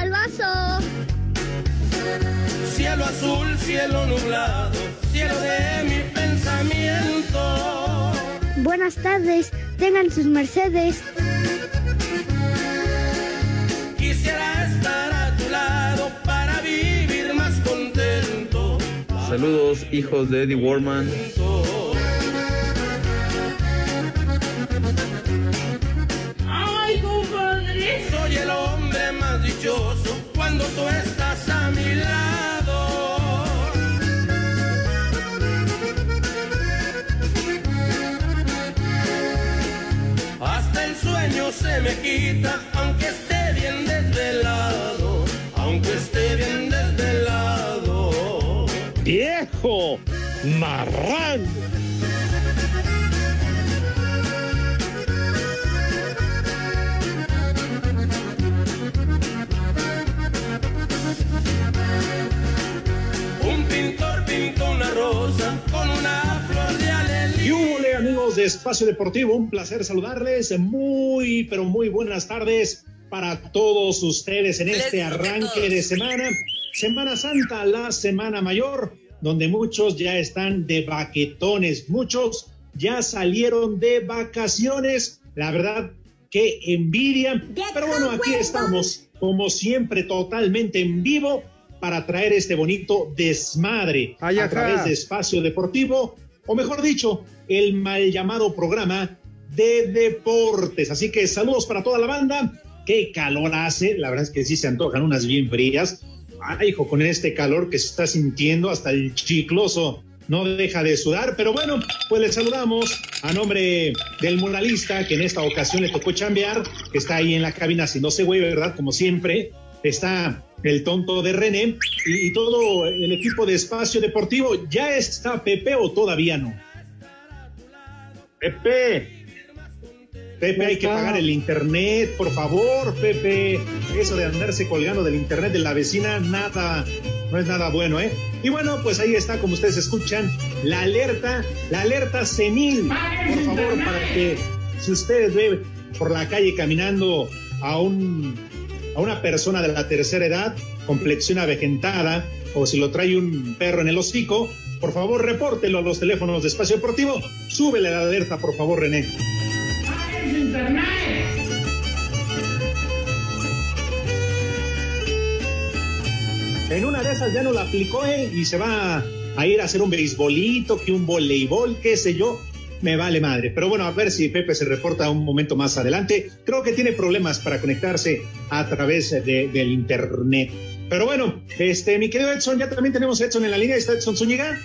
Del Villalbazo. Cielo azul, cielo nublado, cielo de mi pensamiento. Buenas tardes, tengan sus mercedes. Quisiera estar a tu lado para vivir más contento. Saludos, hijos de Eddie Warman. Cuando tú estás a mi lado. Hasta el sueño se me quita, aunque esté bien desvelado, aunque esté bien desvelado. ¡Viejo! ¡Marrán! Espacio Deportivo, un placer saludarles. Muy, pero muy buenas tardes para todos ustedes en este arranque de semana. Semana Santa, la Semana Mayor, donde muchos ya están de baquetones, muchos ya salieron de vacaciones. La verdad, que envidia. Pero bueno, aquí estamos, como siempre, totalmente en vivo para traer este bonito desmadre Ay, a través de Espacio Deportivo, o mejor dicho, el mal llamado programa de deportes. Así que saludos para toda la banda. Qué calor hace, la verdad es que sí se antojan unas bien frías. Ay, hijo, con este calor que se está sintiendo, hasta el chicloso no deja de sudar. Pero bueno, pues le saludamos a nombre del muralista que en esta ocasión le tocó chambear, que está ahí en la cabina si no se güey, ¿verdad? Como siempre. Está el tonto de René y, y todo el equipo de Espacio Deportivo. ¿Ya está Pepe o todavía no? Pepe. Pepe, hay que pagar el internet, por favor, Pepe. Eso de andarse colgando del internet de la vecina, nada, no es nada bueno, ¿eh? Y bueno, pues ahí está, como ustedes escuchan, la alerta, la alerta senil. Por favor, para que si ustedes ve por la calle caminando a un a una persona de la tercera edad, complexión avejentada, o si lo trae un perro en el hocico, por favor, repórtelo a los teléfonos de Espacio Deportivo. Súbele la alerta, por favor, René. En una de esas ya no la aplicó ¿eh? y se va a ir a hacer un beisbolito, que un voleibol, qué sé yo. Me vale madre. Pero bueno, a ver si Pepe se reporta un momento más adelante. Creo que tiene problemas para conectarse a través de- del internet. Pero bueno, este, mi querido Edson, ya también tenemos a Edson en la línea. ¿Está Edson Zúñiga?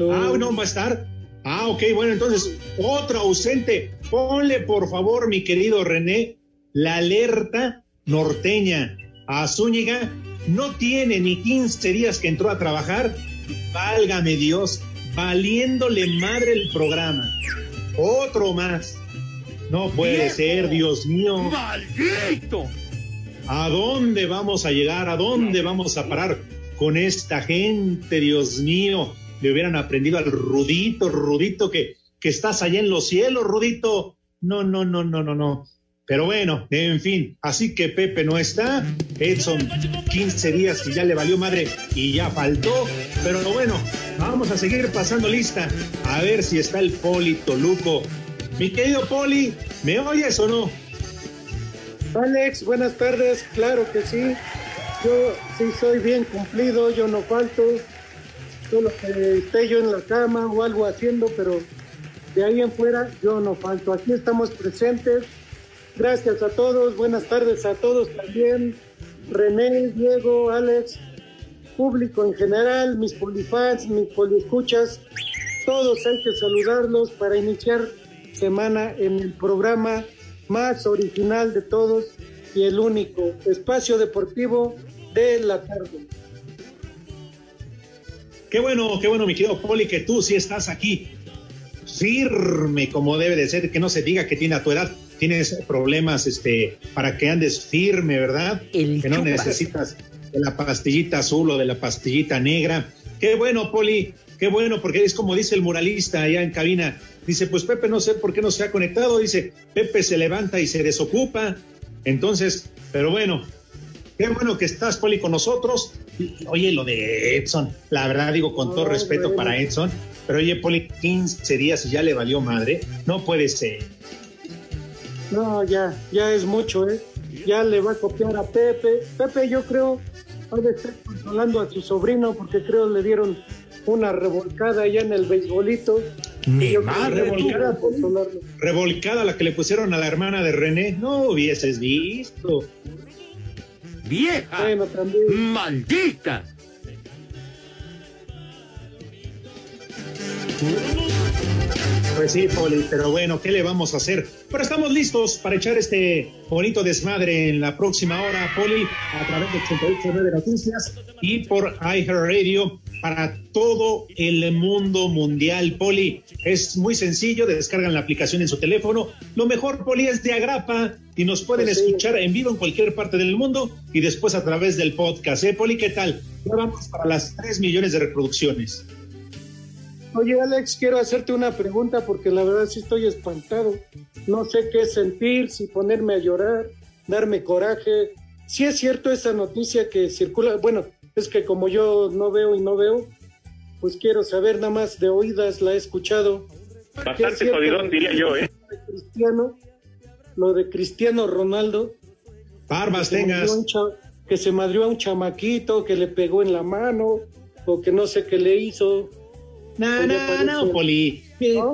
Ah, no, va a estar. Ah, ok, bueno, entonces, otro ausente. Ponle, por favor, mi querido René, la alerta norteña a Zúñiga. No tiene ni 15 días que entró a trabajar. Válgame Dios, valiéndole madre el programa. Otro más. No puede ser, Dios mío. ¡Maldito! ¿A dónde vamos a llegar? ¿A dónde vamos a parar con esta gente? Dios mío, le hubieran aprendido al Rudito, Rudito, que, que estás allá en los cielos, Rudito. No, no, no, no, no, no. Pero bueno, en fin, así que Pepe no está. Edson, 15 días que ya le valió madre y ya faltó. Pero bueno, vamos a seguir pasando lista. A ver si está el Poli Toluco. Mi querido Poli, ¿Me oyes o no? Alex, buenas tardes, claro que sí. Yo sí soy bien cumplido, yo no falto. Solo que esté yo en la cama o algo haciendo, pero de ahí en fuera yo no falto. Aquí estamos presentes. Gracias a todos, buenas tardes a todos también. René, Diego, Alex, público en general, mis polifans, mis poliescuchas, todos hay que saludarlos para iniciar semana en el programa más original de todos y el único espacio deportivo de la tarde. Qué bueno, qué bueno, mi querido Poli, que tú sí estás aquí firme como debe de ser, que no se diga que tiene a tu edad, tienes problemas este, para que andes firme, ¿verdad? que no necesitas de la pastillita azul o de la pastillita negra. Qué bueno, Poli, qué bueno, porque es como dice el muralista allá en cabina. Dice, pues Pepe no sé por qué no se ha conectado. Dice, Pepe se levanta y se desocupa. Entonces, pero bueno, qué bueno que estás, Poli, con nosotros. Oye, lo de Edson, la verdad digo con todo respeto para Edson, pero oye, Poli, 15 días y ya le valió madre. No puede ser. No, ya, ya es mucho, ¿eh? Ya le va a copiar a Pepe. Pepe, yo creo, puede estar controlando a su sobrino porque creo le dieron una revolcada allá en el beisbolito. Más revolcada, revolcada la que le pusieron a la hermana de René. No hubieses visto. ¡Vieja! ¡Maldita! Pues sí, Poli, pero bueno, ¿qué le vamos a hacer? Pero estamos listos para echar este bonito desmadre en la próxima hora, Poli, a través de 889 Noticias y por iHeartRadio para todo el mundo mundial, Poli. Es muy sencillo, descargan la aplicación en su teléfono. Lo mejor, Poli, es de agrapa y nos pueden Pues escuchar en vivo en cualquier parte del mundo y después a través del podcast. ¿Eh, Poli? ¿Qué tal? Ya vamos para las 3 millones de reproducciones. Oye, Alex, quiero hacerte una pregunta porque la verdad sí estoy espantado. No sé qué sentir, si ponerme a llorar, darme coraje. Si es cierto esa noticia que circula, bueno, es que como yo no veo y no veo, pues quiero saber nada más de oídas, la he escuchado. Bastante jodidón, diría yo, ¿eh? Cristiano, lo de Cristiano Ronaldo. Barbas que se tengas. madrió a un cha- que se madrió a un chamaquito, que le pegó en la mano, o que no sé qué le hizo. No, Pues no, no, Poli.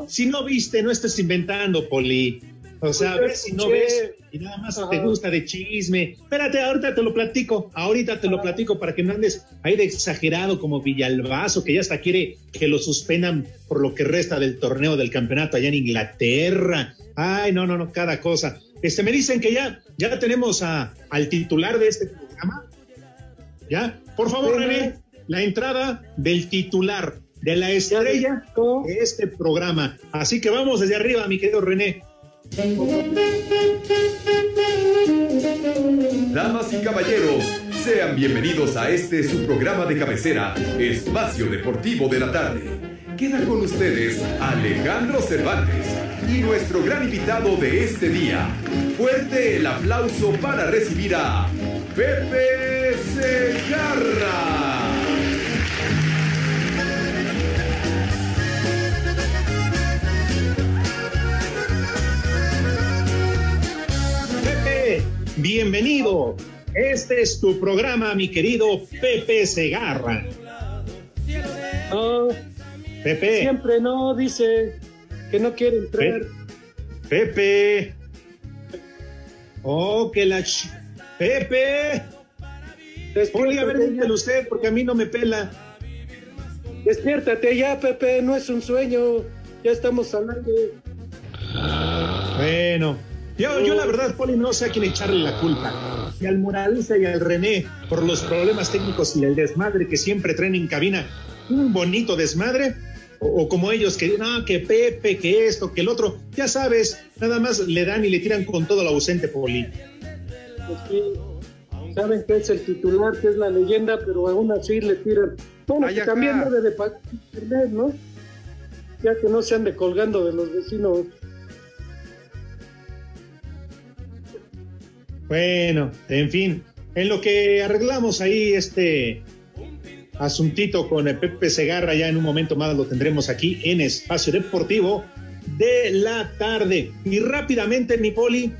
Si no viste, no estés inventando, Poli. O sea, Pues ves si ya no ves y nada más Ajá. te gusta de chisme. Espérate, ahorita te lo platico. Ahorita te lo platico para que no andes ahí de exagerado como Villalbazo, que ya hasta quiere que lo suspendan por lo que resta del torneo del campeonato allá en Inglaterra. Ay, no, no, no, cada cosa. Este, me dicen que ya, ya tenemos a, al titular de este programa. ¿Ya? Por favor, René, la entrada del titular, de la estrella de este programa. Así que vamos desde arriba, mi querido René. Damas y caballeros, sean bienvenidos a este su programa de cabecera, Espacio Deportivo de la Tarde. Queda con ustedes Alejandro Cervantes y nuestro gran invitado de este día. Fuerte el aplauso para recibir a Pepe Segarra. Bienvenido. Este es tu programa, mi querido Pepe Segarra. No, Pepe, siempre no, dice que no quiere entrar. Pepe. Oh, que la... ch- Pepe. Poli, a ver, dígale usted, porque a mí no me pela. Despiértate ya, Pepe, no es un sueño. Ya estamos hablando. Bueno, yo, yo la verdad, Poli, no sé a quién echarle la culpa. Si al Moralista y al René, por los problemas técnicos y el desmadre que siempre traen en cabina, un bonito desmadre, o, o como ellos que, no, que Pepe, que esto, que el otro, ya sabes, nada más le dan y le tiran con todo lo ausente, Poli. Pues sí, saben que es el titular, que es la leyenda, pero aún así le tiran. Bueno, Ay, que también debe de pagar ¿no? Ya que no se ande colgando de los vecinos. Bueno, en fin, en lo que arreglamos ahí este asuntito con el Pepe Segarra, ya en un momento más lo tendremos aquí en Espacio Deportivo de la tarde. Y rápidamente, mi poli,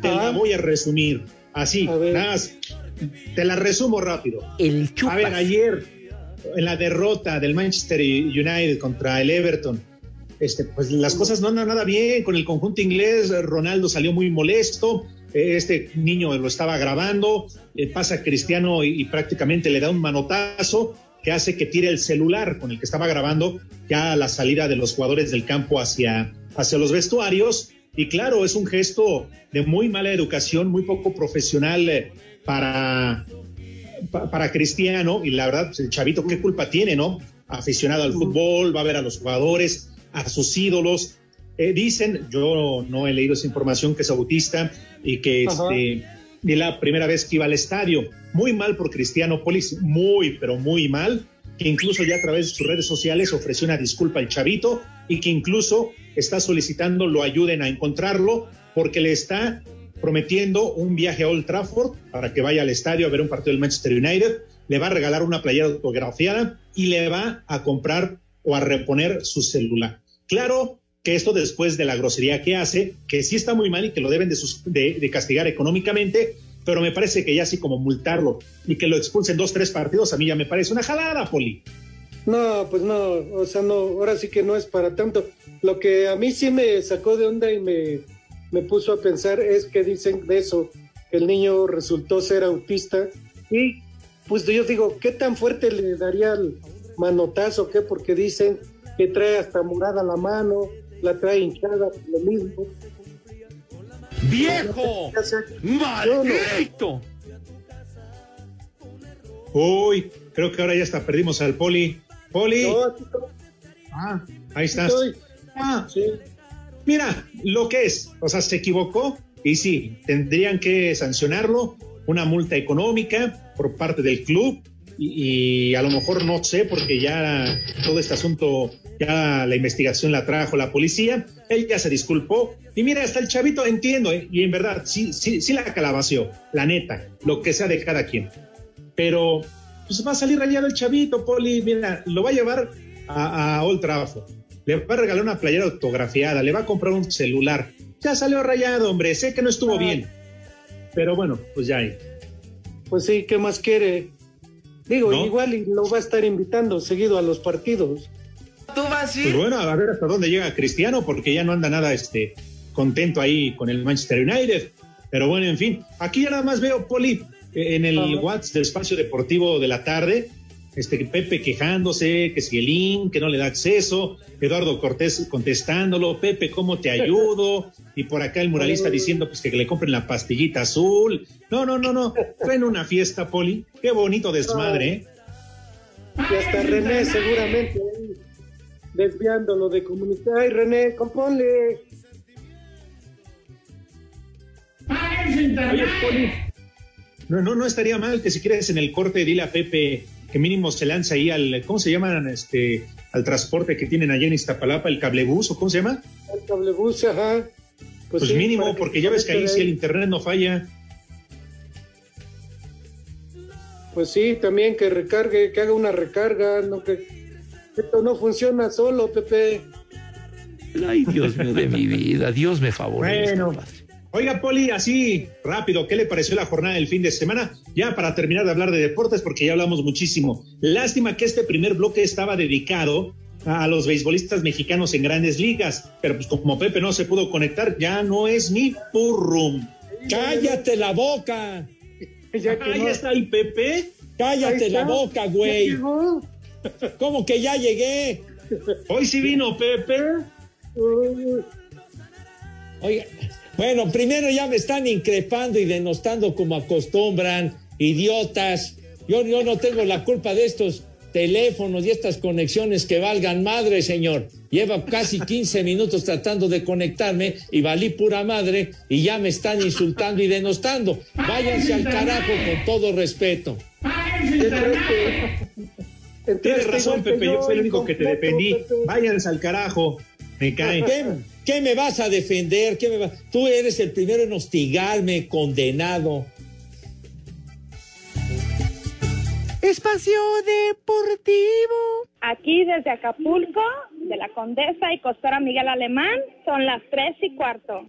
te la voy a resumir. Así, nada más. Te la resumo rápido. El A ver, ayer, en la derrota del Manchester United contra el Everton, este, pues las cosas no andan nada bien con el conjunto inglés. Ronaldo salió muy molesto. Este niño lo estaba grabando. eh, Pasa Cristiano y, y prácticamente le da un manotazo que hace que tire el celular con el que estaba grabando ya a la salida de los jugadores del campo hacia, hacia los vestuarios. Y claro, es un gesto de muy mala educación, muy poco profesional eh, para, pa- para Cristiano. Y la verdad, pues, el chavito, ¿qué culpa tiene, no? Aficionado al fútbol, va a ver a los jugadores, a sus ídolos. Eh, dicen, yo no he leído esa información, que es autista y que este, ni la primera vez que iba al estadio. Muy mal por Cristiano Polis, muy, pero muy mal, que incluso ya a través de sus redes sociales ofreció una disculpa al chavito y que incluso está solicitando lo ayuden a encontrarlo porque le está prometiendo un viaje a Old Trafford para que vaya al estadio a ver un partido del Manchester United, le va a regalar una playera autografiada y le va a comprar o a reponer su celular. Claro que esto después de la grosería que hace, que sí está muy mal y que lo deben de, sus- de- castigar económicamente, pero me parece que ya así como multarlo y que lo expulsen dos, tres partidos, a mí ya me parece una jalada, Poli. No, pues no, o sea, no, ahora sí que no es para tanto. Lo que a mí sí me sacó de onda y me, me puso a pensar es que dicen de eso, que el niño resultó ser autista y pues yo digo, ¿qué tan fuerte le daría el manotazo? ¿Qué? Porque dicen que trae hasta morada la mano, la trae hinchada, lo mismo. ¡Viejo! ¡Maldito! Uy, creo que ahora ya hasta perdimos al Poli. Poli. No. Ah, ahí estás. Ah, Sí. mira, lo que es, o sea, se equivocó y sí, tendrían que sancionarlo, una multa económica por parte del club y, y a lo mejor no sé, porque ya todo este asunto, ya la investigación la trajo la policía, él ya se disculpó y mira, hasta el chavito entiendo, ¿eh? y en verdad, sí, sí, sí la calabació, la neta, lo que sea de cada quien, pero pues va a salir rayado el chavito, Poli, mira, lo va a llevar a, a Old Trafford. Le va a regalar una playera autografiada, le va a comprar un celular. Ya salió rayado, hombre, sé que no estuvo bien. Pero bueno, pues ya ahí. Pues sí, ¿qué más quiere? Digo, ¿No? igual y lo va a estar invitando seguido a los partidos. ¿Tú vas a Pues bueno, a ver hasta dónde llega Cristiano, porque ya no anda nada este, contento ahí con el Manchester United. Pero bueno, en fin, aquí ya nada más veo, Poli, eh, en el Ajá. WhatsApp del espacio deportivo de la tarde, este Pepe quejándose, que si el link, que no le da acceso, Eduardo Cortés contestándolo, Pepe, ¿cómo te ayudo? Y por acá el muralista diciendo pues que le compren la pastillita azul. No, no, no, no, fue en una fiesta, Poli. Qué bonito desmadre, ¿eh? Y hasta René seguramente ahí, desviándolo de comunicar. Ay, René, componle. Oye, Poli, no, no, no estaría mal que si quieres en el corte dile a Pepe que mínimo se lance ahí al, ¿cómo se llaman? Este, al transporte que tienen allá en Iztapalapa, el cablebús, o cómo se llama? El cablebus, ajá. Pues, sí, mínimo, porque ya ves que ahí conecte si el internet no falla. Pues sí, también que recargue, que haga una recarga, no que esto no funciona solo, Pepe. Ay, Dios mío de mi vida, Dios me favorece. Bueno. Oiga, Poli, así rápido, ¿qué le pareció la jornada del fin de semana? Ya para terminar de hablar de deportes, porque ya hablamos muchísimo. Lástima que este primer bloque estaba dedicado a los beisbolistas mexicanos en grandes ligas, pero pues como Pepe no se pudo conectar, ya no es mi purrum. ¡Cállate la boca! Ya Ahí no- está el Pepe. ¡Cállate la boca, güey! ¿Cómo que ya llegué? Hoy sí vino Pepe. Oiga, bueno, primero ya me están increpando y denostando como acostumbran, idiotas. Yo, yo no tengo la culpa de estos teléfonos y estas conexiones que valgan madre, señor. Lleva casi 15 minutos tratando de conectarme y valí pura madre y ya me están insultando y denostando. Váyanse al carajo con todo respeto. Tienes razón, Pepe, yo fui el único que te defendí. Váyanse al carajo. Me cae. ¿Qué, me vas a defender? ¿Qué me va- Tú eres el primero en hostigarme, condenado. Espacio Deportivo. Aquí desde Acapulco, de la Condesa y Costora Miguel Alemán, son las tres y cuarto.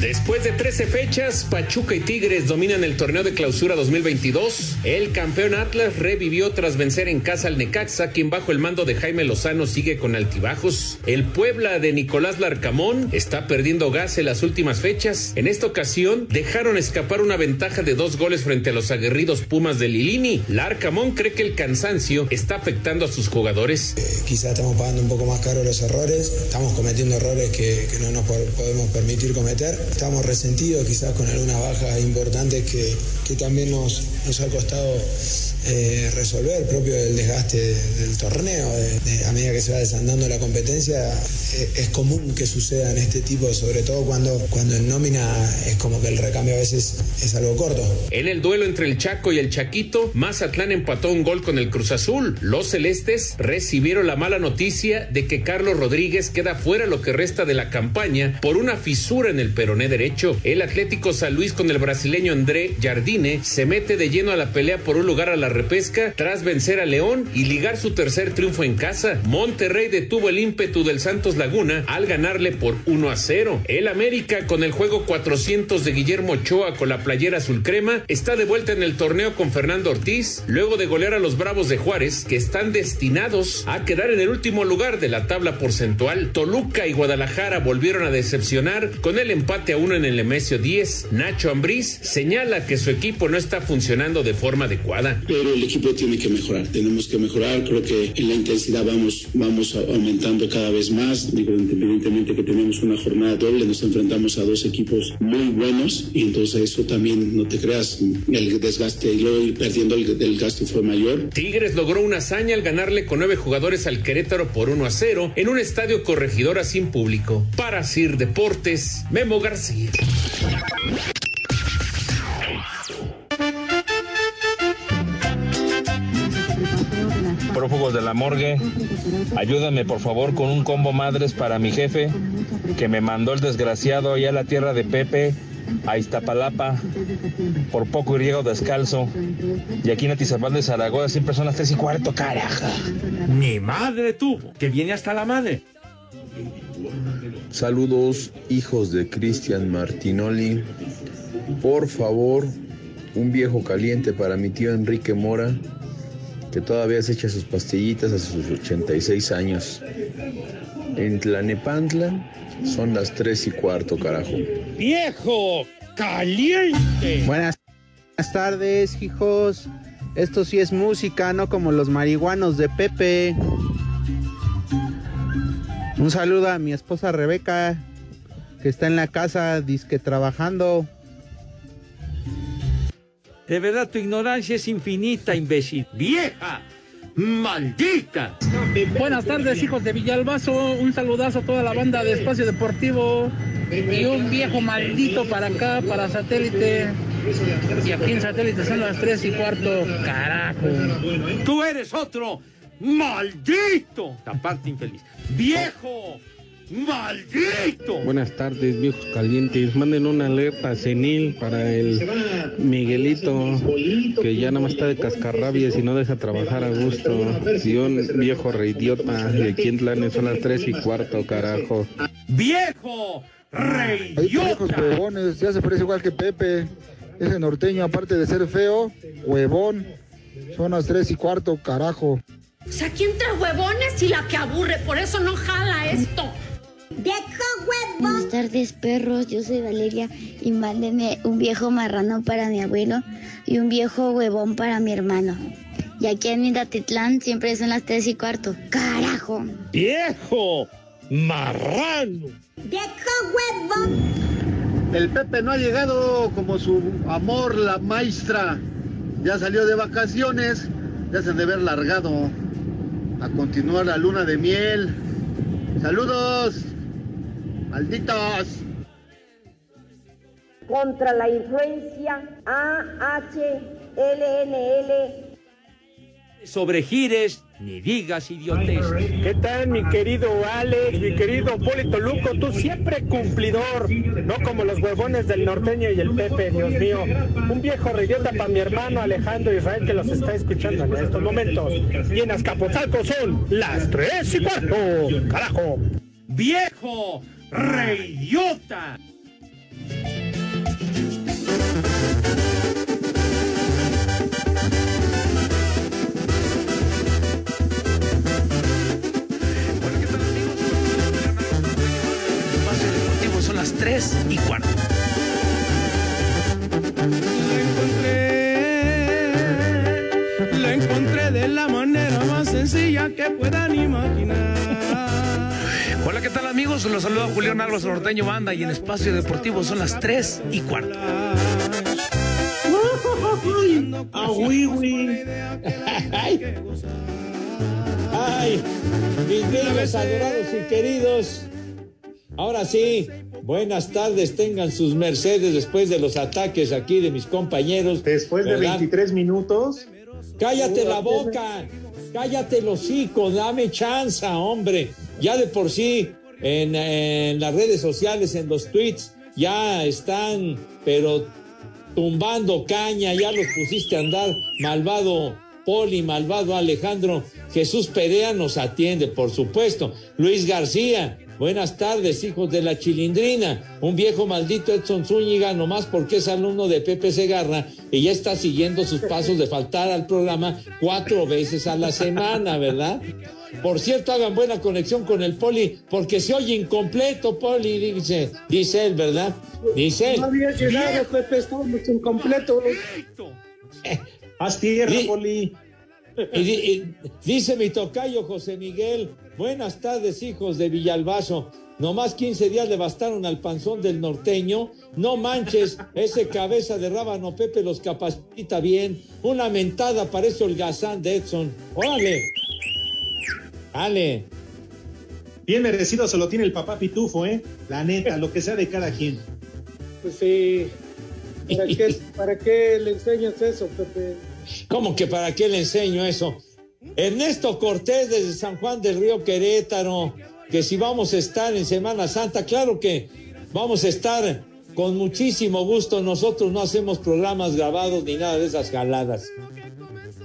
Después de 13 fechas, Pachuca y Tigres dominan el torneo de clausura 2022. El campeón Atlas revivió tras vencer en casa al Necaxa, quien bajo el mando de Jaime Lozano sigue con altibajos. El Puebla de Nicolás Larcamón está perdiendo gas en las últimas fechas. En esta ocasión, dejaron escapar una ventaja de dos goles frente a los aguerridos Pumas de Lilini. Larcamón cree que el cansancio está afectando a sus jugadores. Eh, quizá estamos pagando un poco más caro los errores, estamos cometiendo errores que, que no nos podemos permitir cometer estamos resentidos quizás con algunas bajas importantes que, que también nos, nos ha costado eh, resolver, propio del desgaste del torneo. a medida que se va desandando la competencia, eh, es común que suceda en este tipo, sobre todo cuando, cuando en nómina es como que el recambio a veces es algo corto. En el duelo entre el Chaco y el Chaquito, Mazatlán empató un gol con el Cruz Azul. Los celestes recibieron la mala noticia de que Carlos Rodríguez queda fuera lo que resta de la campaña por una fisura en el derecho. El Atlético San Luis con el brasileño André Jardine se mete de lleno a la pelea por un lugar a la repesca tras vencer a León y ligar su tercer triunfo en casa. Monterrey detuvo el ímpetu del Santos Laguna al ganarle por 1 a 0. El América con el juego 400 de Guillermo Ochoa con la playera azul crema está de vuelta en el torneo con Fernando Ortiz luego de golear a los Bravos de Juárez que están destinados a quedar en el último lugar de la tabla porcentual. Toluca y Guadalajara volvieron a decepcionar con el empate a uno en el Emesio 10. Nacho Ambriz señala que su equipo no está funcionando de forma adecuada el equipo tiene que mejorar. Tenemos que mejorar. Creo que en la intensidad vamos, vamos aumentando cada vez más. Digo, independientemente que tenemos una jornada doble, nos enfrentamos a dos equipos muy buenos y entonces eso también, no te creas, el desgaste y luego ir perdiendo el, el gasto fue mayor. Tigres logró una hazaña al ganarle con nueve jugadores al Querétaro por 1 a 0 en un estadio corregidora sin público. Para Sir Deportes, Memo García. Prófugos de la morgue, ayúdame por favor con un combo madres para mi jefe que me mandó el desgraciado allá a la tierra de Pepe, a Iztapalapa, por poco y llego descalzo. Y aquí en Atizapal de Zaragoza siempre son las tres y cuarto, carajo. Mi madre tuvo, que viene hasta la madre. Saludos, hijos de Cristian Martinoli. Por favor, un viejo caliente para mi tío Enrique Mora que todavía se echa sus pastillitas a sus 86 años. En Tlanepantla son las 3 y cuarto, carajo. ¡Viejo! ¡Caliente! Buenas, tardes, hijos. Esto sí es música, no como los marihuanos de Pepe. Un saludo a mi esposa Rebeca, que está en la casa disque trabajando. De verdad, tu ignorancia es infinita, imbécil. ¡Vieja! ¡Maldita! Buenas tardes, hijos de Villalbazo. Un saludazo a toda la banda de Espacio Deportivo. Y un viejo maldito para acá, para satélite. Y aquí en satélite son las tres y cuarto. Carajo. Tú eres otro. ¡Maldito! Taparte infeliz. ¡Viejo! ¡Maldito! Buenas tardes, viejos calientes. Manden una alerta senil para el Miguelito, que ya nada más está de cascarrabias y no deja trabajar a gusto. Y un viejo reidiota de aquí en Tlanes son las tres y cuarto, carajo. ¡Viejo! ¡Reidiota! huevones, ya se parece igual que Pepe. Ese norteño, aparte de ser feo, huevón. Son las tres y cuarto, carajo. O sea, aquí entre huevones y la que aburre, por eso no jala esto. Buenas tardes, perros. Yo soy Valeria y mándenme un viejo marrano para mi abuelo y un viejo huevón para mi hermano. Y aquí en Mindatitlán siempre son las tres y cuarto. ¡Carajo! ¡Viejo marrano! ¡Viejo huevón! El Pepe no ha llegado como su amor, la maestra. Ya salió de vacaciones. Ya se han de haber largado a continuar la luna de miel. ¡Saludos! malditos. Contra la influencia AHLNL sobregires ni digas idiotez. ¿Qué tal, mi querido Alex, mi querido Polito Luco? Tú siempre cumplidor, no como los huevones del norteño y el Pepe, Dios mío. Un viejo reyota para mi hermano Alejandro Israel que los está escuchando en estos momentos. Y en Azcapotzalco son las tres y cuarto, carajo. ¡Viejo reyota! 3 y cuarto. La encontré de la manera más sencilla que puedan imaginar. Hola, ¿qué tal amigos? Los saluda Julián Álvarez Norteño Banda y en Espacio Deportivo son las 3 y cuarto. ¡Ah, oui! ¡Ay! ¡Ay! Mis niños adorados y queridos. Ahora sí, buenas tardes, tengan sus mercedes después de los ataques aquí de mis compañeros. Después de ¿verdad? 23 minutos. Cállate la boca, cállate el hocico, dame chance, hombre. Ya de por sí, en, en las redes sociales, en los tweets, ya están, pero tumbando caña, ya los pusiste a andar, malvado Poli, malvado Alejandro. Jesús Perea nos atiende, por supuesto. Luis García, Buenas tardes, hijos de la chilindrina. Un viejo maldito Edson Zúñiga, nomás porque es alumno de Pepe Segarra y ya está siguiendo sus pasos de faltar al programa cuatro veces a la semana, ¿verdad? Por cierto, hagan buena conexión con el Poli, porque se oye incompleto, Poli, dice, dice él, ¿verdad? Dice él. No había llegado, Pepe, estamos incompletos. Haz tierra, Poli. Y dice mi tocayo José Miguel, buenas tardes hijos de Villalbazo. Nomás 15 días le bastaron al panzón del norteño. No manches, ese cabeza de rábano Pepe los capacita bien. Una mentada para eso el gazán de Edson. ¡Órale! ¡Dale! Bien merecido se lo tiene el papá Pitufo, ¿eh? La neta, lo que sea de cada quien. Pues sí. ¿Para qué, ¿Para qué le enseñas eso, Pepe? ¿Cómo que para qué le enseño eso? Ernesto Cortés desde San Juan del Río Querétaro, que si vamos a estar en Semana Santa, claro que vamos a estar con muchísimo gusto. Nosotros no hacemos programas grabados ni nada de esas jaladas.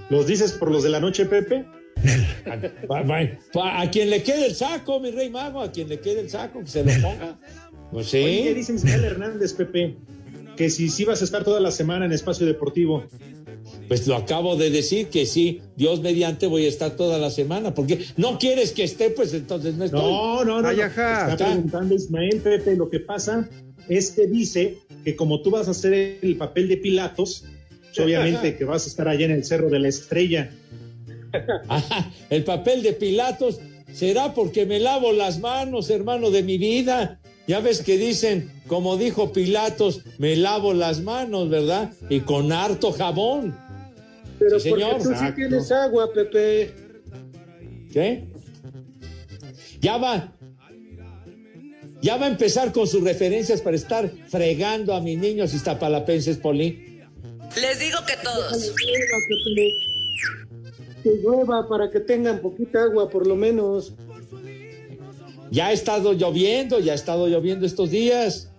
¿Los dices por los de la noche, Pepe? Pa- A quien le quede el saco, mi rey mago, a quien le quede el saco, que se lo ponga. Pues sí. Oye, dice Hernández, Pepe, que si sí vas a estar toda la semana en Espacio Deportivo. Pues lo acabo de decir que sí, Dios mediante voy a estar toda la semana, porque no quieres que esté, pues entonces no estoy. No, no, no. Ay, no. ajá. Está preguntando Ismael, Pepe, lo que pasa es que dice que como tú vas a hacer el papel de Pilatos, pues obviamente que vas a estar allá en el Cerro de la Estrella. El papel de Pilatos será porque me lavo las manos, hermano de mi vida. Ya ves que dicen, como dijo Pilatos, me lavo las manos, ¿verdad? Y con harto jabón. Pero Sí, porque señor. tú sí tienes agua, Pepe. ¿Qué? Ya va. Ya va a empezar con sus referencias para estar fregando a mis niños iztapalapenses, Poli. Les digo que todos. Que llueva para que tengan poquita agua, por lo menos. Ya ha estado lloviendo, ya ha estado lloviendo estos días.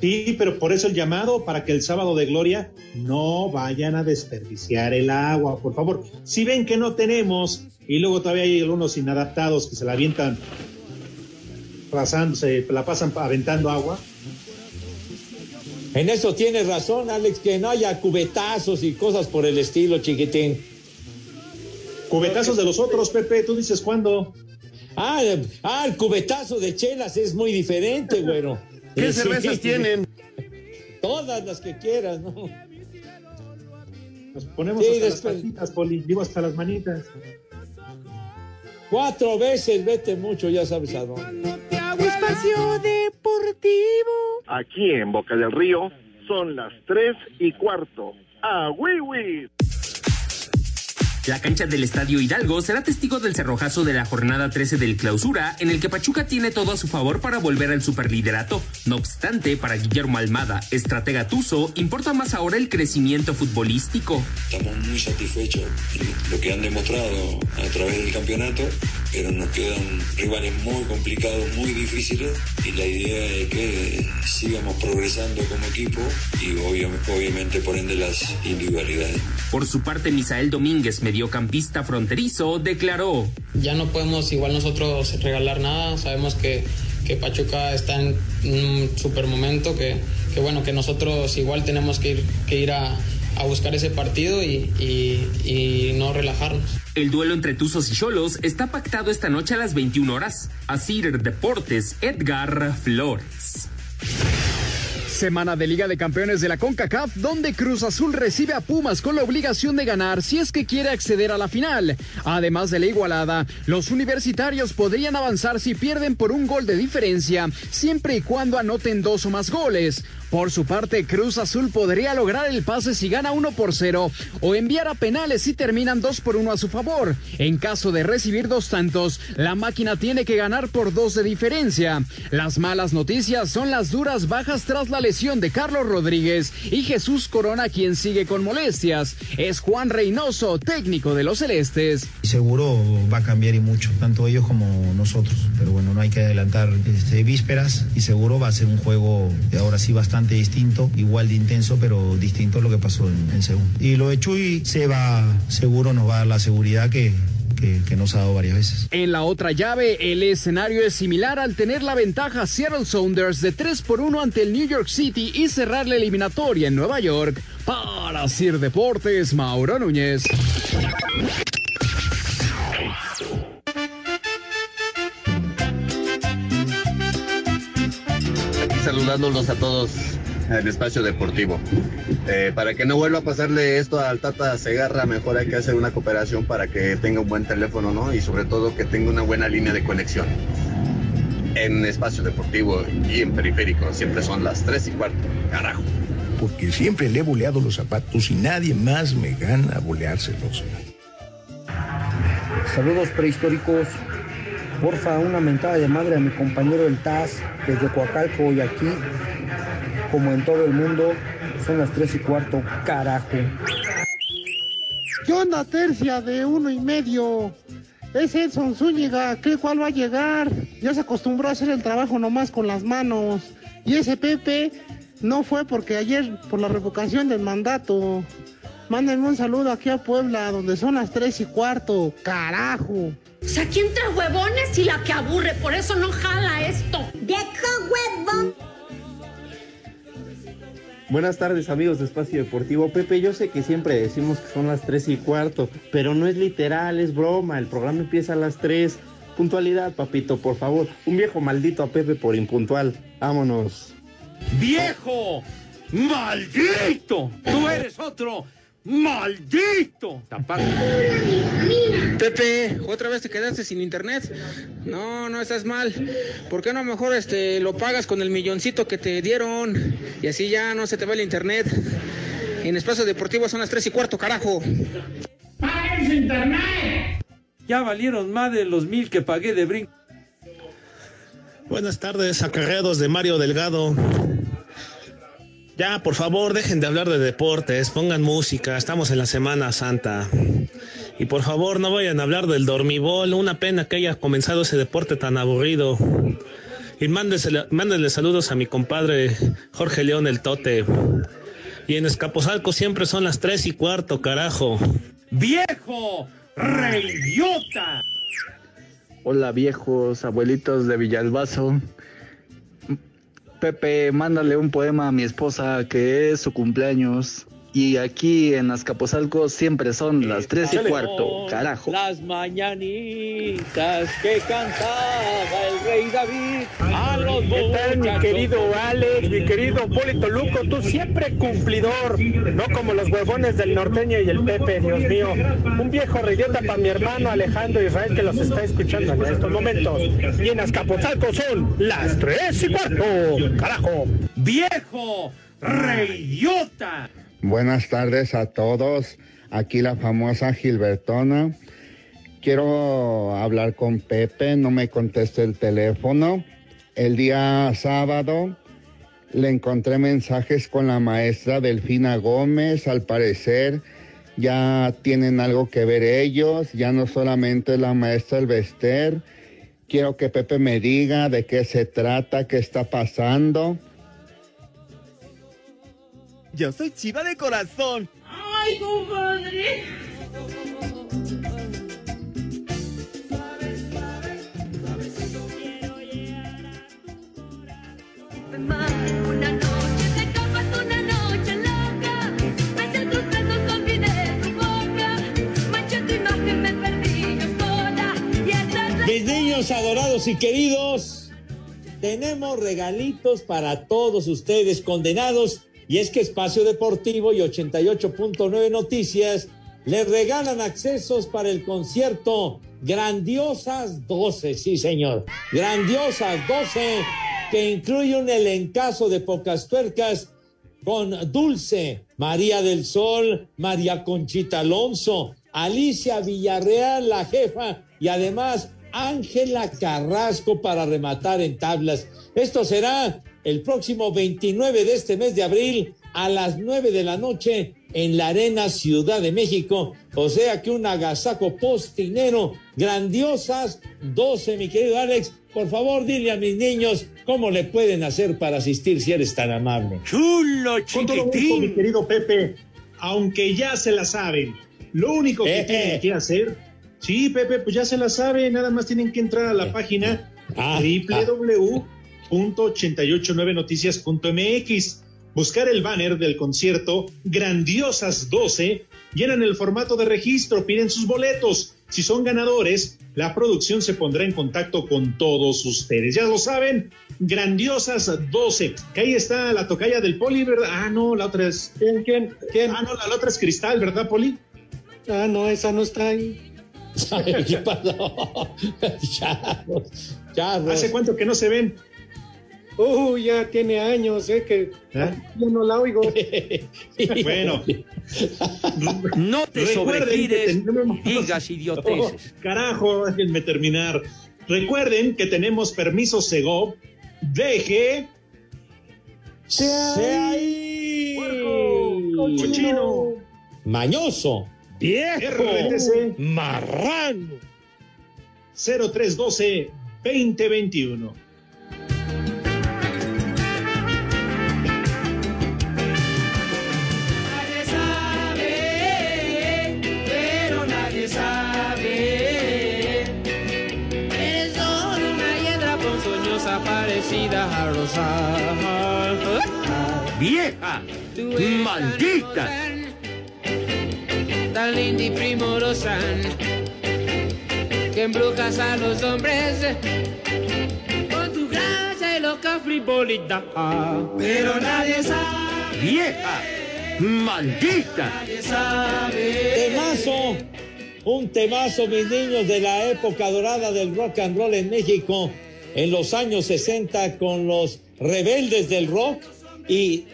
Sí, pero por eso el llamado para que el sábado de gloria no vayan a desperdiciar el agua, por favor. Si ven que no tenemos y luego todavía hay algunos inadaptados que se la avientan pasándose, la pasan aventando agua. En eso tienes razón, Alex, que no haya cubetazos y cosas por el estilo, chiquitín. Cubetazos de los otros, Pepe, tú dices cuándo. Ah, ah, el cubetazo de chelas es muy diferente, güero. ¿Qué cervezas tienen? Todas las que quieras, ¿no? Nos ponemos Sí, hasta después- las patitas, Poli, digo hasta las manitas. Cuatro veces, vete mucho, ya sabes a dónde. Espacio Deportivo. Aquí en Boca del Río son las 3 y cuarto. ¡A Wiwi! La cancha del Estadio Hidalgo será testigo del cerrojazo de la jornada 13 del clausura, en el que Pachuca tiene todo a su favor para volver al superliderato. No obstante, para Guillermo Almada, estratega Tuzo, importa más ahora el crecimiento futbolístico. Estamos muy satisfechos de lo que han demostrado a través del campeonato, pero nos quedan rivales muy complicados, muy difíciles, y la idea es que sigamos progresando como equipo y obviamente por ende las individualidades. Por su parte, Misael Domínguez, mediocampista fronterizo, declaró. Ya no podemos igual nosotros regalar nada, sabemos que, que Pachuca está en un super momento, que, que bueno, que nosotros igual tenemos que ir, que ir a, a buscar ese partido y, y, y, no relajarnos. El duelo entre Tuzos y Cholos está pactado esta noche a las 21 horas. Asir Deportes, Edgar Flores. Semana de Liga de Campeones de la CONCACAF, donde Cruz Azul recibe a Pumas con la obligación de ganar si es que quiere acceder a la final. Además de la igualada, los universitarios podrían avanzar si pierden por un gol de diferencia, siempre y cuando anoten dos o más goles. Por su parte, Cruz Azul podría lograr el pase si gana 1 por 0 o enviar a penales si terminan 2 por 1 a su favor. En caso de recibir dos tantos, la máquina tiene que ganar por dos de diferencia. Las malas noticias son las duras bajas tras la lesión de Carlos Rodríguez y Jesús Corona, quien sigue con molestias. Es Juan Reynoso, técnico de los Celestes. Seguro va a cambiar y mucho, tanto ellos como nosotros. Pero bueno, no hay que adelantar este, vísperas y seguro va a ser un juego de ahora sí bastante distinto, igual de intenso, pero distinto a lo que pasó en, Seúl. Y lo de Chuy se va, seguro nos va a dar la seguridad que, que, que, nos ha dado varias veces. En la otra llave, el escenario es similar al tener la ventaja Seattle Sounders de 3 por 1 ante el New York City y cerrar la eliminatoria en Nueva York. Para Sir Deportes, Mauro Núñez. Saludándolos a todos en el espacio deportivo. Eh, para que no vuelva a pasarle esto al Tata Segarra, mejor hay que hacer una cooperación para que tenga un buen teléfono, ¿no? Y sobre todo que tenga una buena línea de conexión. En espacio deportivo y en periférico siempre son las 3 y cuarto. Carajo. Porque siempre le he boleado los zapatos y nadie más me gana boleárselos. Saludos prehistóricos. Porfa, una mentada de madre a mi compañero del TAS desde Coacalco y aquí, como en todo el mundo, son las tres y cuarto, carajo. ¿Qué onda, tercia de uno y medio? Es Edson Zúñiga, ¿qué cuál va a llegar? Ya se acostumbró a hacer el trabajo nomás con las manos. Y ese Pepe no fue porque ayer, por la revocación del mandato. Mándenme un saludo aquí a Puebla, donde son las tres y cuarto, carajo. O sea, aquí entre huevones y la que aburre, por eso no jala esto. ¡Viejo huevón! Buenas tardes amigos de Espacio Deportivo. Pepe, yo sé que siempre decimos que son las 3 y cuarto, pero no es literal, es broma. El programa empieza a las 3. Puntualidad, papito, por favor. Un viejo maldito a Pepe por impuntual. Vámonos. ¡Viejo! ¡Maldito! ¡Tú eres otro! ¡Maldito! Pepe, otra vez te quedaste sin internet. No, no estás mal. ¿Por qué no mejor este lo pagas con el milloncito que te dieron? Y así ya no se te va el internet. En espacio deportivo son las tres y cuarto, carajo. ¡Paguen su internet! Ya valieron más de los mil que pagué de brinco. Buenas tardes, acarreados de Mario Delgado. Ya, por favor, dejen de hablar de deportes, pongan música, estamos en la Semana Santa. Y por favor, no vayan a hablar del dormibol, una pena que haya comenzado ese deporte tan aburrido. Y mándenle saludos a mi compadre Jorge León el Tote. Y en Escaposalco siempre son las tres y cuarto, carajo. ¡Viejo! ¡Reyota! Hola viejos, abuelitos de Villalbazo. Pepe, mándale un poema a mi esposa que es su cumpleaños. Y aquí en Azcapotzalco siempre son las tres y cuarto, carajo. Las mañanitas que cantaba el rey David. A los ¿Qué tal, mi querido Alex, mi querido Polito Luco? Tú siempre cumplidor, no como los huevones del norteño y el Pepe, Dios mío. Un viejo reyota para mi hermano Alejandro Israel que los está escuchando en estos momentos. Y en Azcapotzalco son las tres y cuarto, carajo. ¡Viejo! ¡Reyota! Buenas tardes a todos. aquí la famosa Gilbertona. Quiero hablar con Pepe, no me conteste el teléfono. El día sábado le encontré mensajes con la maestra Delfina Gómez, al parecer ya tienen algo que ver ellos, ya no solamente la maestra Elvester. Quiero que Pepe me diga de qué se trata, qué está pasando. Yo soy chiva de corazón. ¡Ay, compadre! Una noche te escapas, una noche loca. Besé tus besos, olvidé tu boca. Manché tu imagen, me perdí yo sola. Y atrás Mis niños adorados y queridos, tenemos regalitos para todos ustedes condenados. Y es que Espacio Deportivo y 88.9 Noticias les regalan accesos para el concierto Grandiosas 12. Sí, señor. Grandiosas 12, que incluye un elencazo de pocas tuercas con Dulce, María del Sol, María Conchita Alonso, Alicia Villarreal, la jefa, y además Ángela Carrasco para rematar en tablas. Esto será el próximo 29 de este mes de abril a las 9 de la noche en la Arena Ciudad de México. O sea que un agasaco postinero, grandiosas 12, mi querido Alex. Por favor, dile a mis niños cómo le pueden hacer para asistir si eres tan amable. Chulo, Con todo gusto, mi querido Pepe, aunque ya se la saben, lo único que Eh, tienen eh. que hacer, sí, Pepe, pues ya se la saben, nada más tienen que entrar a la página Ah, www.889noticias.mx, buscar el banner del concierto Grandiosas 12, llenan el formato de registro, piden sus boletos. Si son ganadores, la producción se pondrá en contacto con todos ustedes. Ya lo saben, Grandiosas 12. Que ahí está la tocaya del Poli, ¿verdad? Ah, no, la otra es. ¿Quién, quién, quién? Ah, no, la, la otra es Cristal, ¿verdad, Poli? Ah, no, esa no está ahí. ¿Qué pasó? Charros, charros. ¿Hace cuánto que no se ven? Uh, ya tiene años, ¿eh? Que ¿Ah? yo no la oigo. Bueno, No te sobregires tenemos- digas idioteces. Oh, carajo, déjenme terminar. Recuerden que tenemos permiso Segov. Deje. ¡Sea ahí! Cochino. Mañoso. ¡Viejo! RTC ¡Marrano! 0312 2021. ¡Vieja! Tú eres ¡Maldita! Tan linda y primorosa que embrujas a los hombres con tu gracia y loca frivolidad. Pero nadie sabe, ¡Vieja! ¡Maldita! nadie sabe. Temazo. Un temazo, mis niños, de la época dorada del rock and roll en México en los años 60 con los rebeldes del rock. Y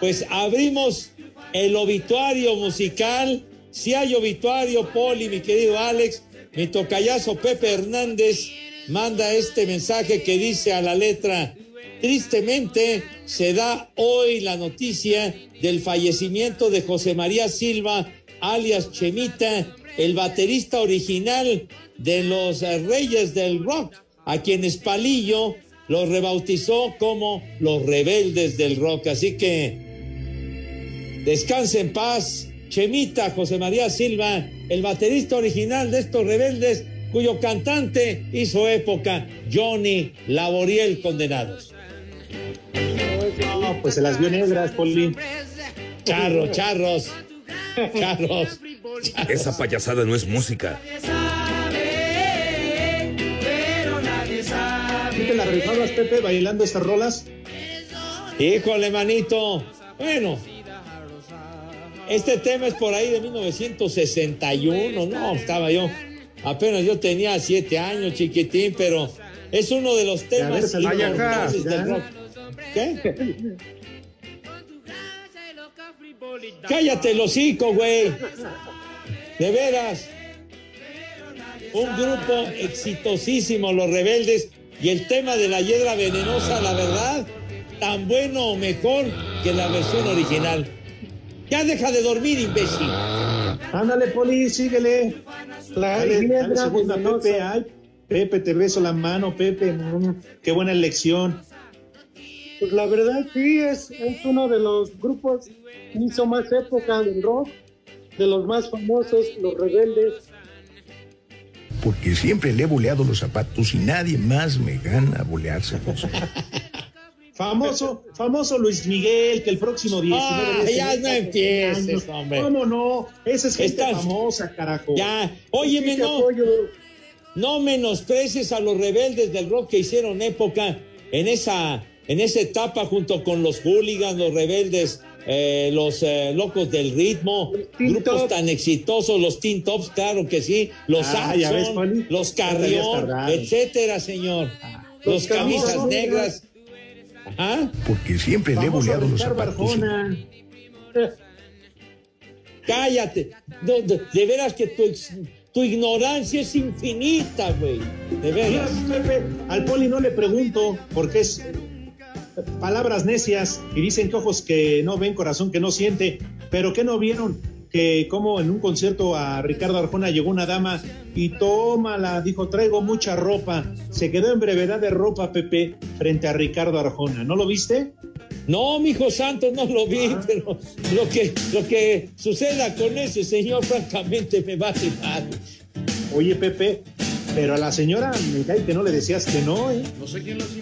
pues abrimos el obituario musical. Si hay obituario, Poli, mi querido Alex, mi tocayazo Pepe Hernández manda este mensaje que dice a la letra, tristemente se da hoy la noticia del fallecimiento de José María Silva, alias Chemita, el baterista original de los Reyes del Rock, a quienes Palillo los rebautizó como los Rebeldes del Rock. Así que descanse en paz, Chemita José María Silva, el baterista original de estos rebeldes, cuyo cantante hizo época, Johnny Laboriel Condenados. No, pues se las vio negras, Poli. Charros, charros, charros. Esa payasada no es música. Sabe. ¿Sí te las rifabas, Pepe, bailando estas rolas? Híjole, manito. Bueno, este tema es por ahí de 1961, ¿no? Estaba yo, apenas yo tenía siete años, chiquitín, pero es uno de los temas importantes ya. del rock. ¿Qué? Cállate el hocico, güey. De veras. Un grupo exitosísimo, los rebeldes. Y el tema de la hiedra venenosa, la verdad, tan bueno o mejor que la versión original. Ya deja de dormir, imbécil. Ándale, Poli, síguele. La Dale, dale hiedra segunda, venenosa. Pepe. Ay, Pepe, te beso la mano, Pepe. Mm, qué buena elección. Pues la verdad sí, es, es uno de los grupos que hizo más época del rock, de los más famosos, los rebeldes. Porque siempre le he boleado los zapatos y nadie más me gana boleárselos. Famoso, famoso Luis Miguel, que el próximo 19 Ah, de ya no empieces, hombre. ¿Cómo no? Esa es gente Estás- famosa, carajo. Ya, óyeme, no, no menosprecies a los rebeldes del rock que hicieron época en esa, en esa etapa junto con los hooligans, los rebeldes, eh, los eh, locos del ritmo, grupos Top. tan exitosos, los Teen Tops, claro que sí, los Ah, ves, Poli. los Carrión, etcétera, señor. Los Los camisas negras. Ajá. Porque siempre le he boleado los zapatos. Arjona. Cállate. No, de, de veras que tu, tu ignorancia es infinita, güey. De Mira, veras. Pepe, al Poli no le pregunto, porque es eh, palabras necias y dicen que ojos que no ven, corazón que no siente, pero que no vieron que como en un concierto a Ricardo Arjona llegó una dama y tómala, dijo, traigo mucha ropa. Se quedó en brevedad de ropa, Pepe, frente a Ricardo Arjona. ¿No lo viste? No, mi hijo santo, no lo vi, Ah. pero lo que, lo que suceda con ese señor, francamente, me va a quitar. Oye, Pepe, pero a la señora me cae que no le decías que no, ¿eh?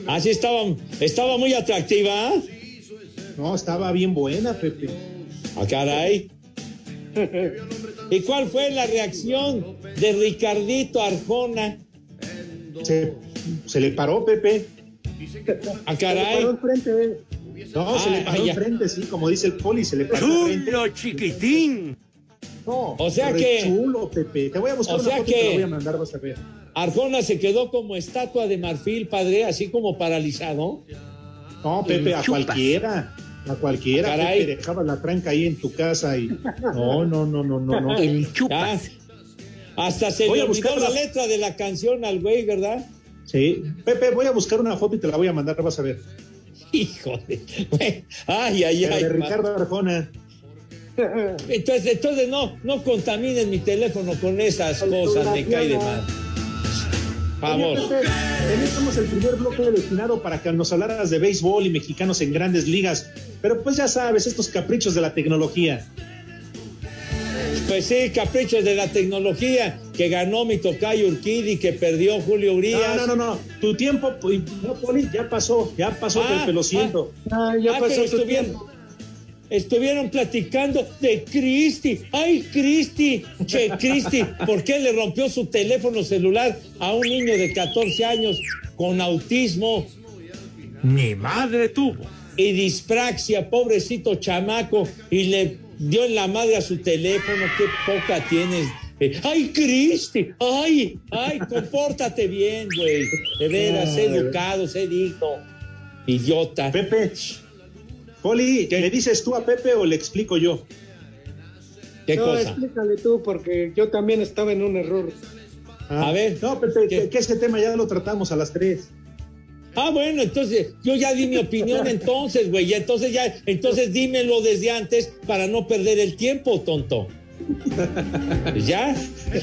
Así estaba, estaba muy atractiva. ¿ah? No, estaba bien buena, Pepe. Ah, caray. ¿Y cuál fue la reacción de Ricardito Arjona? Se, se le paró, Pepe. Ah, Se le paró caray. enfrente, eh. No, se Ah, le paró ya. enfrente, sí, como dice el poli, se le paró enfrente. ¡Chulo, chiquitín! No, O sea que- chulo, Pepe. Te voy a buscar o una sea foto y te que- la voy a mandar, vas a ver. Arjona se quedó como estatua de marfil, padre, así como paralizado. No, Pepe, a chupas. cualquiera. A cualquiera, Caray. Pepe, dejabas la tranca ahí en tu casa y. No, no, no, no, no, no. El Ya. chupas. Hasta se Voy le a olvidó buscar la la- letra de la canción al güey, ¿verdad? Sí. Pepe, voy a buscar una foto y te la voy a mandar, vas a ver. Híjole. Ay, ay, ay. de Ricardo Arjona. Entonces, entonces no, no contaminen mi teléfono con esas cosas, me cae de mal. Favor. Oye, Pepe, teníamos el primer bloque destinado para que nos hablaras de béisbol y mexicanos en grandes ligas. Pero pues ya sabes, estos caprichos de la tecnología. Pues sí, caprichos de la tecnología que ganó mi tocayo Urquidi, que perdió Julio Urias. No, no, no, no. Tu tiempo, pues, no, Poli, ya pasó, ya pasó, Ah, Pepe, lo siento. Ah, ya Ah, pasó pero tu tiempo. Estuvieron platicando de Cristi. ¡Ay, Cristi! Che, Cristi, ¿por qué le rompió su teléfono celular a un niño de 14 años con autismo Ni madre tuvo. y dispraxia, pobrecito chamaco, y le dio en la madre a su teléfono? ¡Qué poca tienes! ¡Ay, Cristi! ¡Ay! ¡Ay! Compórtate bien, güey. De veras, sé educado, sé digno. Idiota. Pepe, Poli, ¿Qué? ¿le dices tú a Pepe o le explico yo? ¿Qué no, cosa? explícale tú, porque yo también estaba en un error. Ah, A ver. No, Pepe, ¿Qué? que, este tema ya lo tratamos a las tres. Ah, bueno, entonces yo ya di mi opinión entonces, güey. y Entonces ya, entonces dímelo desde antes para no perder el tiempo, tonto. ¿Ya?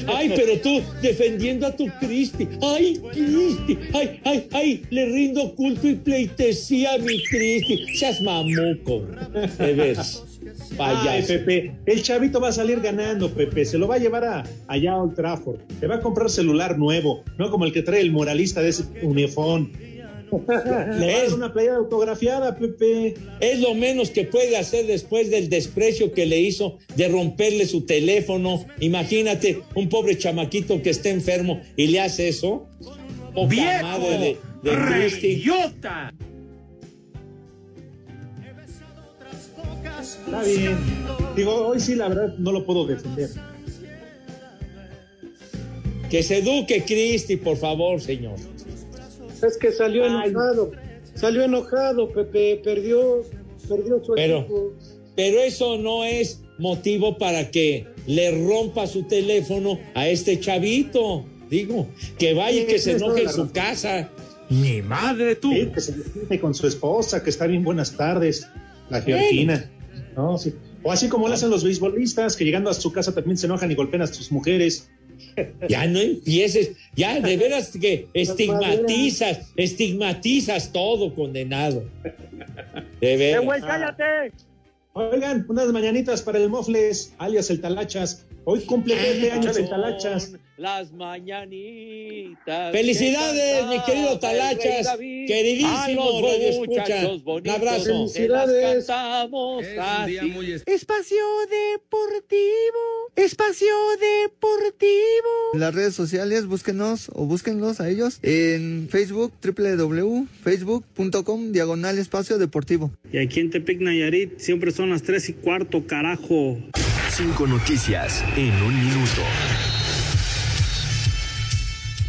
Ay, pero tú defendiendo a tu Cristi. Ay, Cristi. Ay, ay, ay, le rindo culto y pleitesía a mi Cristi. Seas mamuco. De veras. Ay, Payaso. Pepe, el chavito va a salir ganando, Pepe. Se lo va a llevar a, allá a Old Trafford. Le va a comprar celular nuevo, no como el que trae el moralista de ese unifón. Le Es- una playa autografiada, Pepe. Es lo menos que puede hacer después del desprecio que le hizo de romperle su teléfono. Imagínate, un pobre chamaquito que está enfermo y le hace eso. Poca ¡Viejo! madre de, de. Está bien. Digo, hoy sí, la verdad, no lo puedo defender. Que se eduque Cristi, por favor, señor. Es que salió Ay. enojado. Salió enojado, Pepe. Perdió, perdió su Pero- equipo. Pero eso no es motivo para que le rompa su teléfono a este chavito. Digo, que vaya y que se enoje en su casa. Mi madre tú. Sí, que se discute con su esposa, que está bien buenas tardes, la Georgina. ¿no? Sí. O así como lo hacen los beisbolistas, que llegando a su casa también se enojan y golpean a sus mujeres. Ya no empieces, ya de veras que estigmatizas, estigmatizas todo, condenado. De ¡Eh, veras. Oigan, unas mañanitas para el Mofles, alias el Talachas. Hoy cumple 20 años el Talachas. Las mañanitas. Felicidades, mi querido Talachas, queridísimo los Radio Escucha. Un abrazo. cantamos así. Espacio Deportivo. Espacio Deportivo. En las redes sociales, búsquenos o búsquenlos a ellos en Facebook, www.facebook.com, diagonal espacio deportivo. Y aquí en Tepic Nayarit siempre son las 3 y cuarto, carajo. Cinco noticias en un minuto.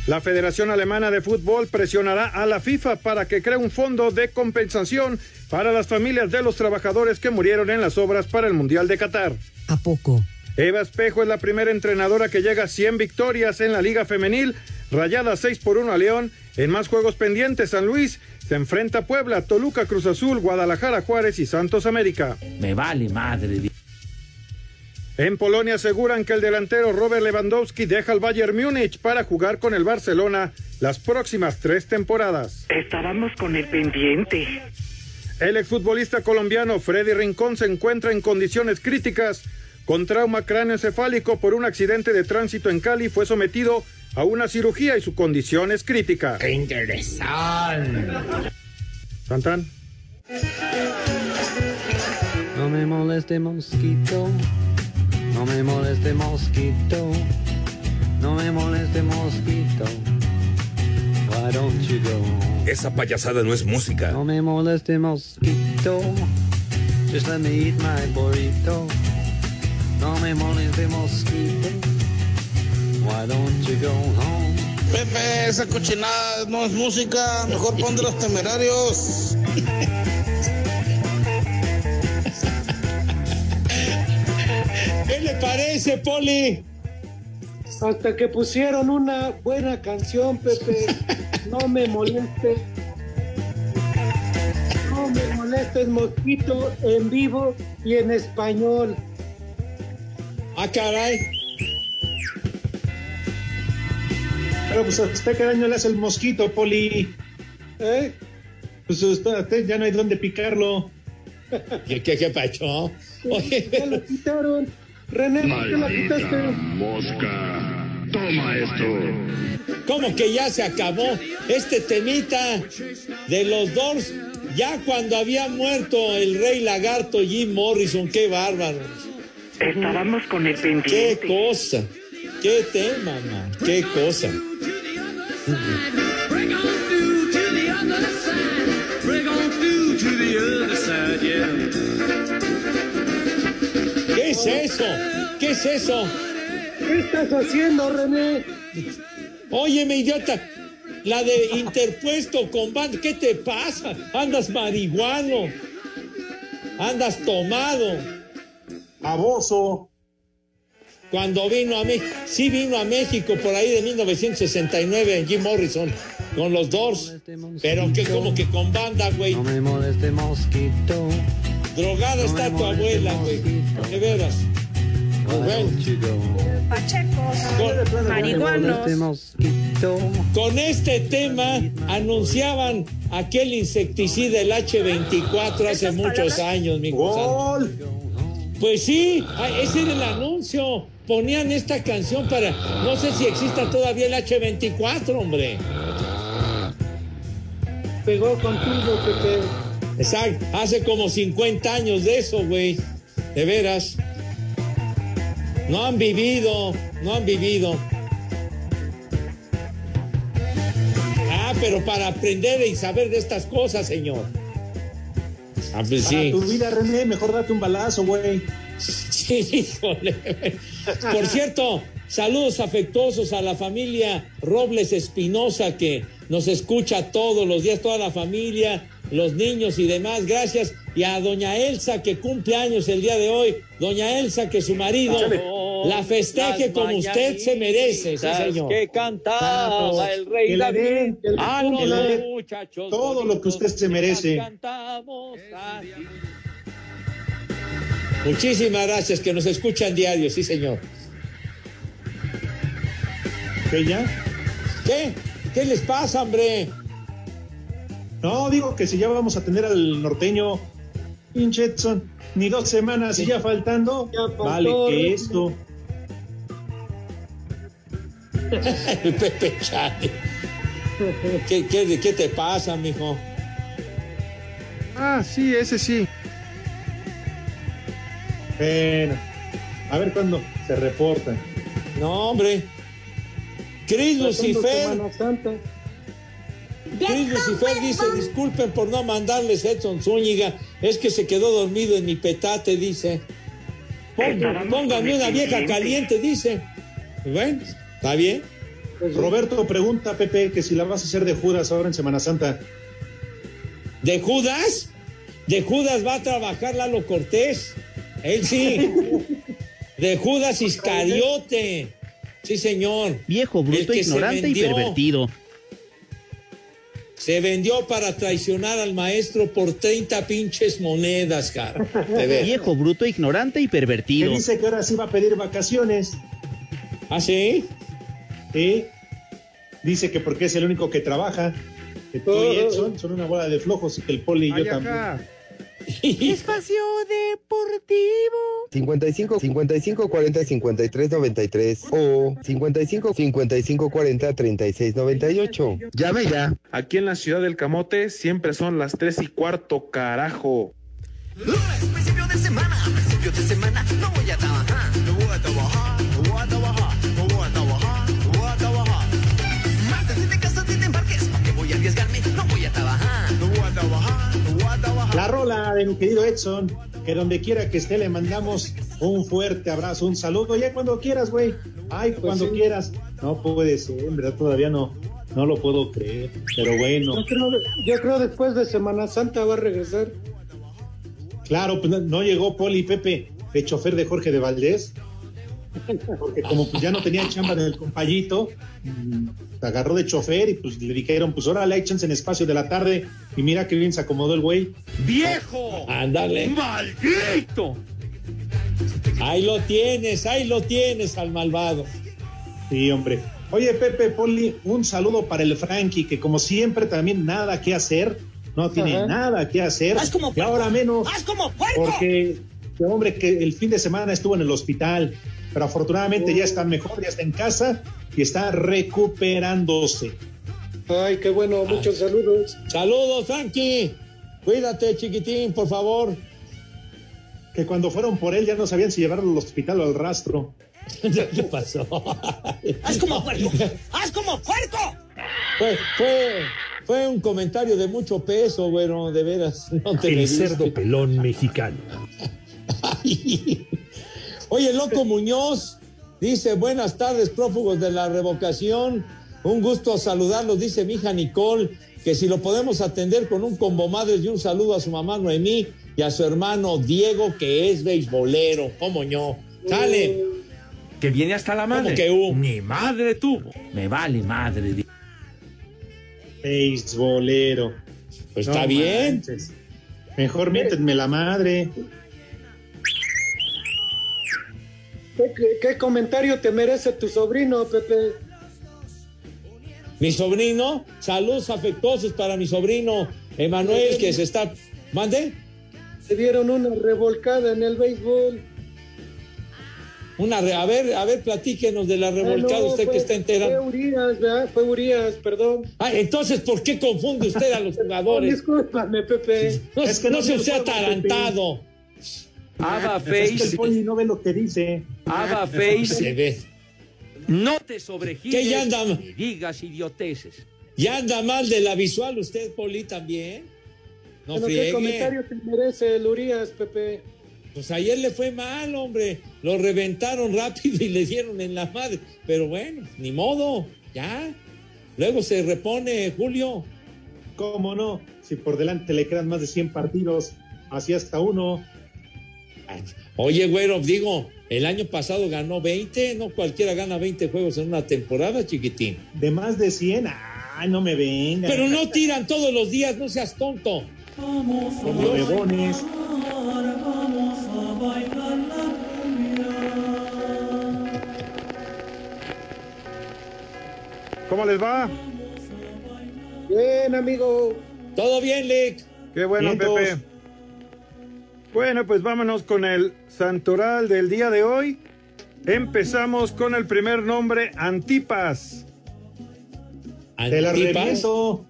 La Federación Alemana de Fútbol presionará a la FIFA para que cree un fondo de compensación para las familias de los trabajadores que murieron en las obras para el Mundial de Qatar. ¿A poco? Eva Espejo es la primera entrenadora que llega a 100 victorias en la Liga Femenil, rayada 6 por 1 a León. En más juegos pendientes, San Luis se enfrenta a Puebla, Toluca, Cruz Azul, Guadalajara, Juárez y Santos América. Me vale madre. En Polonia aseguran que el delantero Robert Lewandowski deja el Bayern Múnich para jugar con el Barcelona las próximas tres temporadas. Estábamos con el pendiente. El exfutbolista colombiano Freddy Rincón se encuentra en condiciones críticas con trauma cráneoencefálico por un accidente de tránsito en Cali. Fue sometido a una cirugía y su condición es crítica. ¡Qué interesante! Tantan. No me moleste mosquito, no me moleste mosquito, no me moleste mosquito. Why don't you go? Esa payasada no es música. No me moleste mosquito, just let me eat my burrito. No me moleste mosquito, why don't you go home? Pepe, esa cochinada no es música, mejor pon de los temerarios. parece, Poli? Hasta que pusieron una buena canción, Pepe. No me molestes. No me molestes, mosquito, en vivo y en español. Ah, caray. Pero pues a usted qué daño le hace el mosquito, Poli. ¿Eh? Pues usted, usted ya no hay dónde picarlo. ¿Qué, qué, qué pacho? Oye, Ya lo quitaron. René, ¿por qué la quitaste? Mosca, toma esto. ¿Cómo que ya se acabó este temita de los Doors? Ya cuando había muerto el rey lagarto Jim Morrison, qué bárbaro. Estábamos con el Qué pendiente. cosa, qué tema, man, qué cosa. Es eso? ¿Qué es eso? ¿Qué estás haciendo, René? Óyeme, idiota. La de interpuesto con banda. ¿Qué te pasa? Andas marihuano. Andas tomado. Baboso. Cuando vino a México, sí vino a México por ahí de 1969 Jim Morrison con los Doors, pero que como que con banda, güey. No me moleste mosquito, Drogada está tu abuela, güey. De veras. Pachecos, marihuanos. Con este tema anunciaban aquel insecticida, el H24, hace muchos años, mi Gol. Pues sí, ah, ese era el anuncio. Ponían esta canción para. No sé si exista todavía el H24, hombre. Pegó contigo, Pepe. Exacto, hace como 50 años de eso, güey. De veras. No han vivido, no han vivido. Ah, pero para aprender y saber de estas cosas, señor. Ah, pues Para sí. tu vida, René, mejor date un balazo, güey. Sí, híjole. Por cierto, saludos afectuosos a la familia Robles Espinosa que nos escucha todos los días, toda la familia, los niños y demás. Gracias. Y a doña Elsa, que cumple años el día de hoy. Doña Elsa, que su marido la festeje como usted se merece. Sí, señor. que cantaba el rey Que David. den, que a le los den muchachos todo lo que usted se merece. cantamos. Muchísimas gracias, que nos escuchan diario. Sí, señor. ¿Qué ya? ¿Qué? ¿Qué les pasa, hombre? No, digo que si ya vamos a tener al norteño, pinche Edson, ni dos semanas y ya faltando, vale que esto. El Pepe Chale. ¿Qué, qué, qué te pasa, mijo? Ah, sí, ese sí. Bueno, a ver cuándo se reportan. No, hombre. Cris Lucifer. Cris Lucifer dice, disculpen por no mandarles Edson Zúñiga, es que se quedó dormido en mi petate, dice. Pónganme una vieja caliente, dice. Bueno, está bien. Roberto pregunta, Pepe, que si la vas a hacer de Judas ahora en Semana Santa. ¿De Judas? De Judas va a trabajar Lalo Cortés. Él sí. De Judas Iscariote. Sí, señor. Viejo, bruto, ignorante y pervertido. Se vendió para traicionar al maestro por 30 pinches monedas, cara. Viejo, bruto, ignorante y Que pervertido. dice que ahora sí va a pedir vacaciones. ¿Ah, sí? Sí. Dice que porque es el único que trabaja. Que tú y Edson son una bola de flojos y que el poli y yo Ay, también. Espacio Deportivo. 55 55 40 53 93 o 55 55 40 36 98. Llame ya. Aquí en la ciudad del Camote siempre son las tres y cuarto, carajo. Principio de semana, principio de semana, no voy a trabajar, no voy a trabajar, La rola de mi querido Edson, que donde quiera que esté le mandamos un fuerte abrazo, un saludo. Ya cuando quieras, güey. Ay, cuando sí. quieras. No puede ser, en verdad todavía no, no lo puedo creer. Pero bueno, Yo creo, yo creo después de Semana Santa va a regresar. claro, pues no, no llegó Poli Pepe, de chofer de Jorge de Valdés. Porque como pues ya no tenía chamba del compayito, mm, se agarró de chofer y pues le dijeron, pues órale, échense en espacio de la tarde. Y mira que bien se acomodó el güey. ¡Viejo! Ándale. ¡Maldito! Ahí lo tienes, ahí lo tienes al malvado. Sí, hombre. Oye, Pepe Poli, un saludo para el Frankie, que como siempre también nada que hacer, no tiene Ajá. nada que hacer. y ahora menos, porque, que hombre, que el fin de semana estuvo en el hospital, pero afortunadamente ya está mejor, ya está en casa y está recuperándose. Ay, qué bueno, muchos saludos. Saludos, Frankie. Cuídate, chiquitín, por favor. Que cuando fueron por él ya no sabían si llevarlo al hospital o al rastro. ¿Qué pasó? ¡Haz como puerco! ¡Haz como puerco! Fue, fue, fue un comentario de mucho peso, bueno, de veras. No te El cerdo pelón mexicano. Oye, Loco Muñoz dice, buenas tardes, prófugos de la revocación. Un gusto saludarlos, dice mi hija Nicole, que si lo podemos atender con un combo madres y un saludo a su mamá Noemí y a su hermano Diego, que es beisbolero. ¿Cómo no? Sale. Que viene hasta la madre. ¿Cómo que hubo? Ni madre tuvo. Me vale madre. Beisbolero. Pues está bien. Mejor miéntenme la madre. ¿Qué, qué- qué comentario te merece tu sobrino, Pepe? Mi sobrino, saludos afectuosos para mi sobrino Emanuel, que se está. ¿Mande? Se dieron una revolcada en el béisbol. Una re- a ver, a ver, platíquenos de la revolcada, Ah, no, usted fue- que está Fue enterado. Urias, ¿verdad? Fue Urias, perdón. Ah, entonces, ¿por qué confunde usted a los Oh, jugadores? discúlpame, Pepe. No, Es que no no se el sea Ava Es que el Face. poli no ve lo que dice. Ava Se Face. ve. No te sobregires ¿Qué ya anda? digas idioteces. ¿Ya anda mal de la visual usted, Poli, también? No ¿Qué friegue. comentario te merece el Urias, Pepe? Pues ayer le fue mal, hombre. Lo reventaron rápido y le dieron en la madre. Pero bueno, ni modo, ya. Luego se repone, Julio. ¿Cómo no? Si por delante le quedan más de 100 partidos, así hasta uno. Oye, güero, digo, el año pasado ganó 20, no cualquiera gana 20 juegos en una temporada, chiquitín. De más de 100, ay, no me vengan. Pero no tiran todos los días, no seas tonto. Como bebones. ¿Cómo les va? Bien, amigo. Todo bien, Lick. Qué bueno. Pepe. Bueno, pues vámonos con el santoral del día de hoy. Empezamos con el primer nombre, Antipas. Te la ¿Antipas? reviento.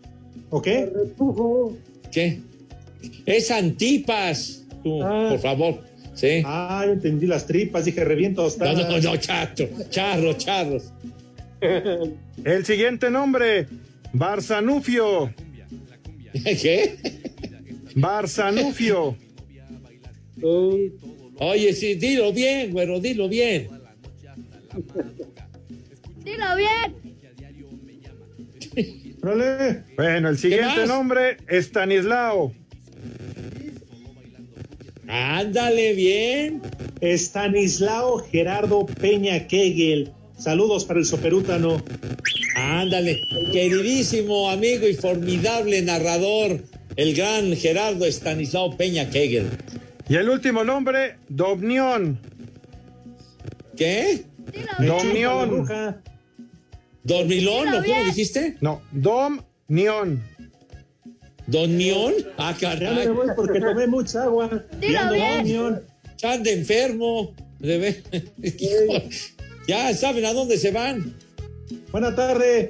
¿O qué? ¿Qué? Es Antipas. Tú, Ah. por favor. Sí. Ah, entendí las tripas, dije reviento No, tostadas. no, no, chato. Charros, charros. El siguiente nombre, Barzanufio. ¿Qué? Barzanufio. Oye, sí, dilo bien, güero, dilo bien. Dilo bien. Bueno, el siguiente nombre, Estanislao. Ándale bien. Estanislao Gerardo Peña Kegel. Saludos para el soperútano. Ándale, queridísimo amigo y formidable narrador, el gran Gerardo Estanislao Peña Kegel. Y el último nombre, Domnión. ¿Qué? Domnión. ¿Dormilón o cómo dijiste? No, Domnión. ¿Donión? Ah, Ya me caray. voy porque tomé mucha agua. Unión. Están de enfermo. De ya saben a dónde se van. Buena tarde.